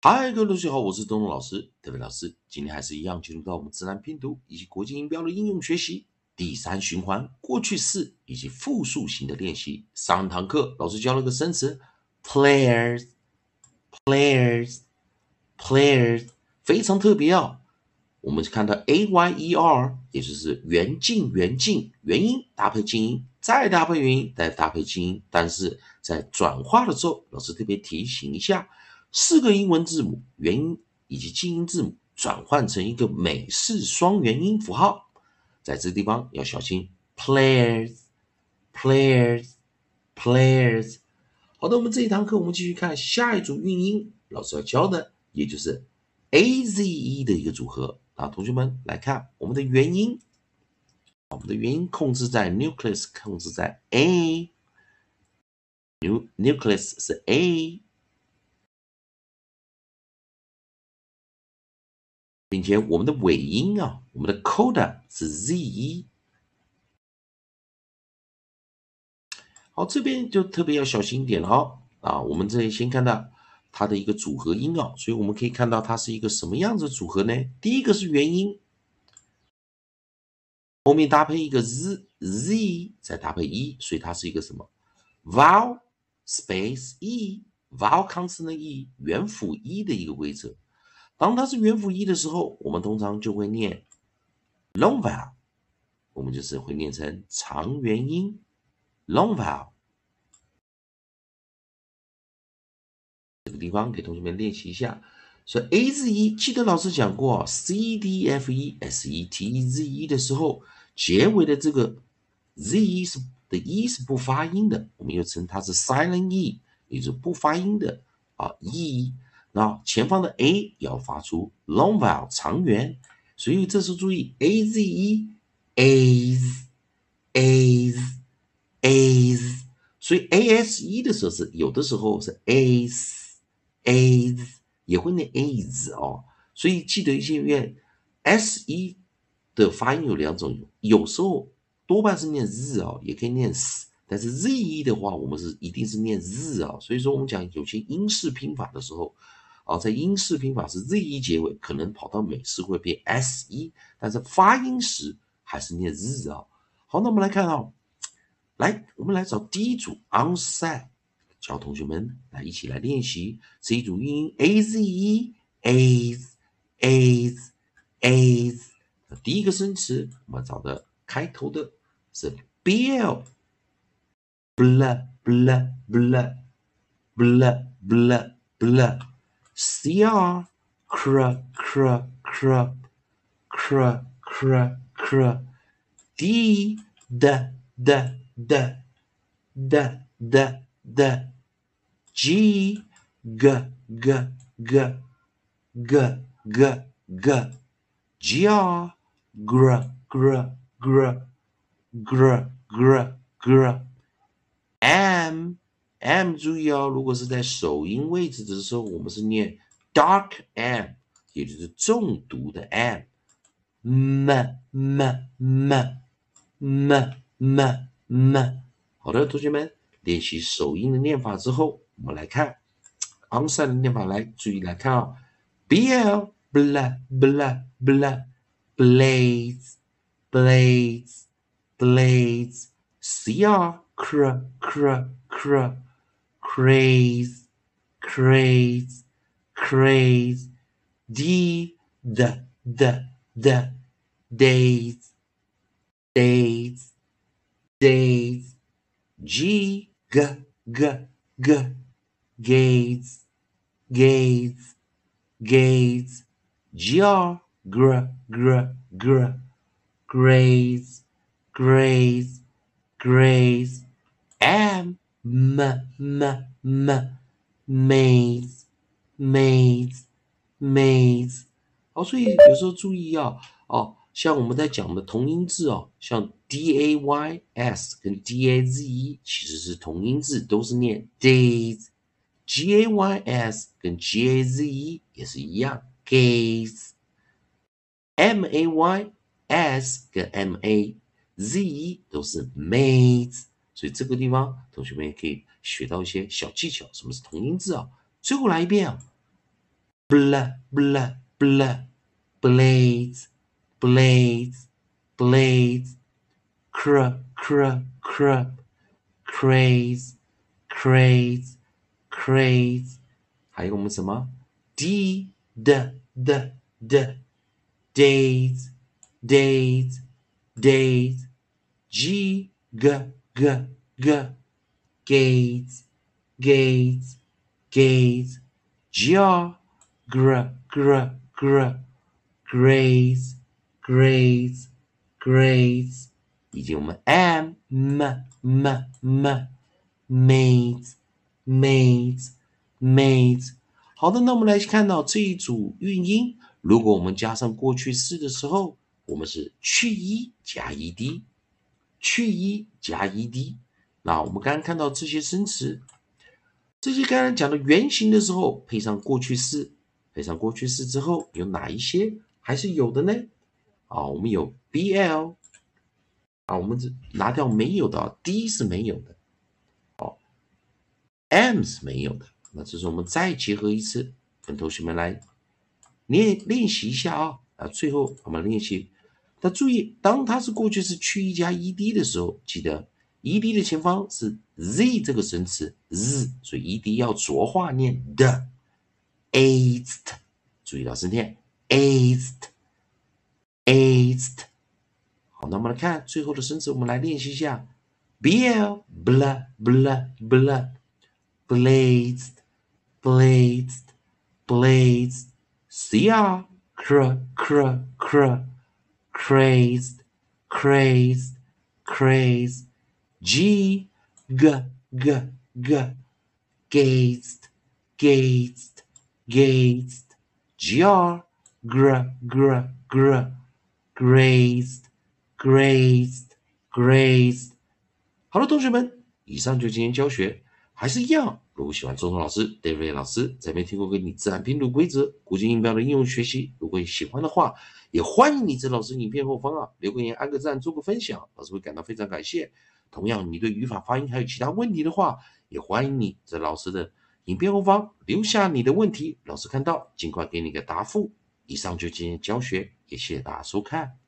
嗨，各位同学好，我是东东老师，特别老师。今天还是一样进入到我们自然拼读以及国际音标的应用学习第三循环过去式以及复数型的练习。上堂课老师教了个生词，players，players，players，非常特别哦。我们看到 a y e r，也就是元静元静元音搭配静音，再搭配元音，再搭配静音。但是在转化的时候，老师特别提醒一下。四个英文字母元音以及静音字母转换成一个美式双元音符号，在这地方要小心。Players，players，players。好的，我们这一堂课我们继续看下一组韵音，老师要教的也就是 a z e 的一个组合。啊，同学们来看我们的元音，我们的元音控制在 nucleus，控制在 a，nu nucleus 是 a。并且我们的尾音啊，我们的 coda 是 z，一好，这边就特别要小心一点了哦。啊，我们这里先看到它的一个组合音啊，所以我们可以看到它是一个什么样子的组合呢？第一个是元音，后面搭配一个 z，z 再搭配一所以它是一个什么？vowel space e，vowel consonant e，元辅 e 的一个规则。当它是元辅一的时候，我们通常就会念 long vowel，我们就是会念成长元音 long vowel。这个地方给同学们练习一下，说 a z e，记得老师讲过 c d f e s e t e z e 的时候，结尾的这个 z 是的 e 是不发音的，我们又称它是 silent e，也就是不发音的啊 e。那前方的 a 要发出 long vowel 长元，所以这时候注意 a z e a s a s a s，所以 a s e 的时候是有的时候是 a s a s 也会念 a s 哦，所以记得一些愿 s e 的发音有两种，有时候多半是念 z 哦，也可以念 s，但是 z e 的话，我们是一定是念 z 啊，所以说我们讲有些英式拼法的时候。啊，在英式拼法是 z 一结尾，可能跑到美式会变 s 一，但是发音时还是念 z 啊。好，那我们来看啊，来，我们来找第一组 on side 教同学们来一起来练习这一组音 a z e A Z A Z a Z。第一个生词，我们找的开头的是 bill，bl bl bl bl bl bl。Cr cr cr cr cr cr cr d d d d. D d d. G g g g g g g. Gr gr gr gr. Gr gr gr. M m 注意哦，如果是在首音位置的时候，我们是念 dark m，也就是重读的 m。m m m m m m。好的，同学们练习首音的念法之后，我们来看 onset 的念法，来注意来看啊，bl bla bla bla blades blades blades cr cr cr cr craze, craze, craze, d, d, d, d, days, days, days, g, g, g, g, gaze, gaze, gaze, gr, gr, gr, gr, graze, graze, graze, am, m m m maze maze maze 好，所以有时候注意啊，哦，像我们在讲的同音字哦，像 d a y s 跟 d a z e 其实是同音字，都是念 days，g a y s 跟 g a z e 也是一样 gaze，m a y s 跟 m a z e 都是 maze。所以这个地方，同学们也可以学到一些小技巧。什么是同音字啊？最后来一遍啊 blah blah blah blades blades blades cr cr cr craze craze craze 还有我们什么 d d d d days days days g g g g gates gates gates gr gr gr gr grades grades grades 以及我们 m m m m maids maids maids 好的，那我们来看到这一组韵音，如果我们加上过去式的时候，我们是去一加 ed，去一加 ed。那我们刚刚看到这些生词，这些刚刚讲的原型的时候，配上过去式，配上过去式之后，有哪一些还是有的呢？啊，我们有 bl，啊，我们这拿掉没有的，d 是没有的，哦，m 是没有的。那这是我们再结合一次，跟同学们来练练习一下啊。啊，最后我们练习，那注意，当它是过去式去一加 ed 的时候，记得。ed 的前方是 z 这个生词 z，所以 ed 要浊化念的 azed，注意到声调 azed，azed。好，那我们来看最后的生词，我们来练习一下 bl bla bla bla blazed blazed blazed cr cr cr cr crazed crazed crazed G, G, G, G, gazed, gazed, gazed, gr, gr, gr, gr, grazed, grazed, grazed。好了，同学们，以上就今天教学， 还是一样。如果喜欢中通老师、David 老师在没听过给你自然拼读规则、古今音标的应用学习，如果你喜欢的话，也欢迎你在老师影片后方啊留个言、按个赞、做个分享，老师会感到非常感谢。同样，你对语法、发音还有其他问题的话，也欢迎你在老师的影片后方留下你的问题，老师看到尽快给你个答复。以上就今天教学，也谢谢大家收看。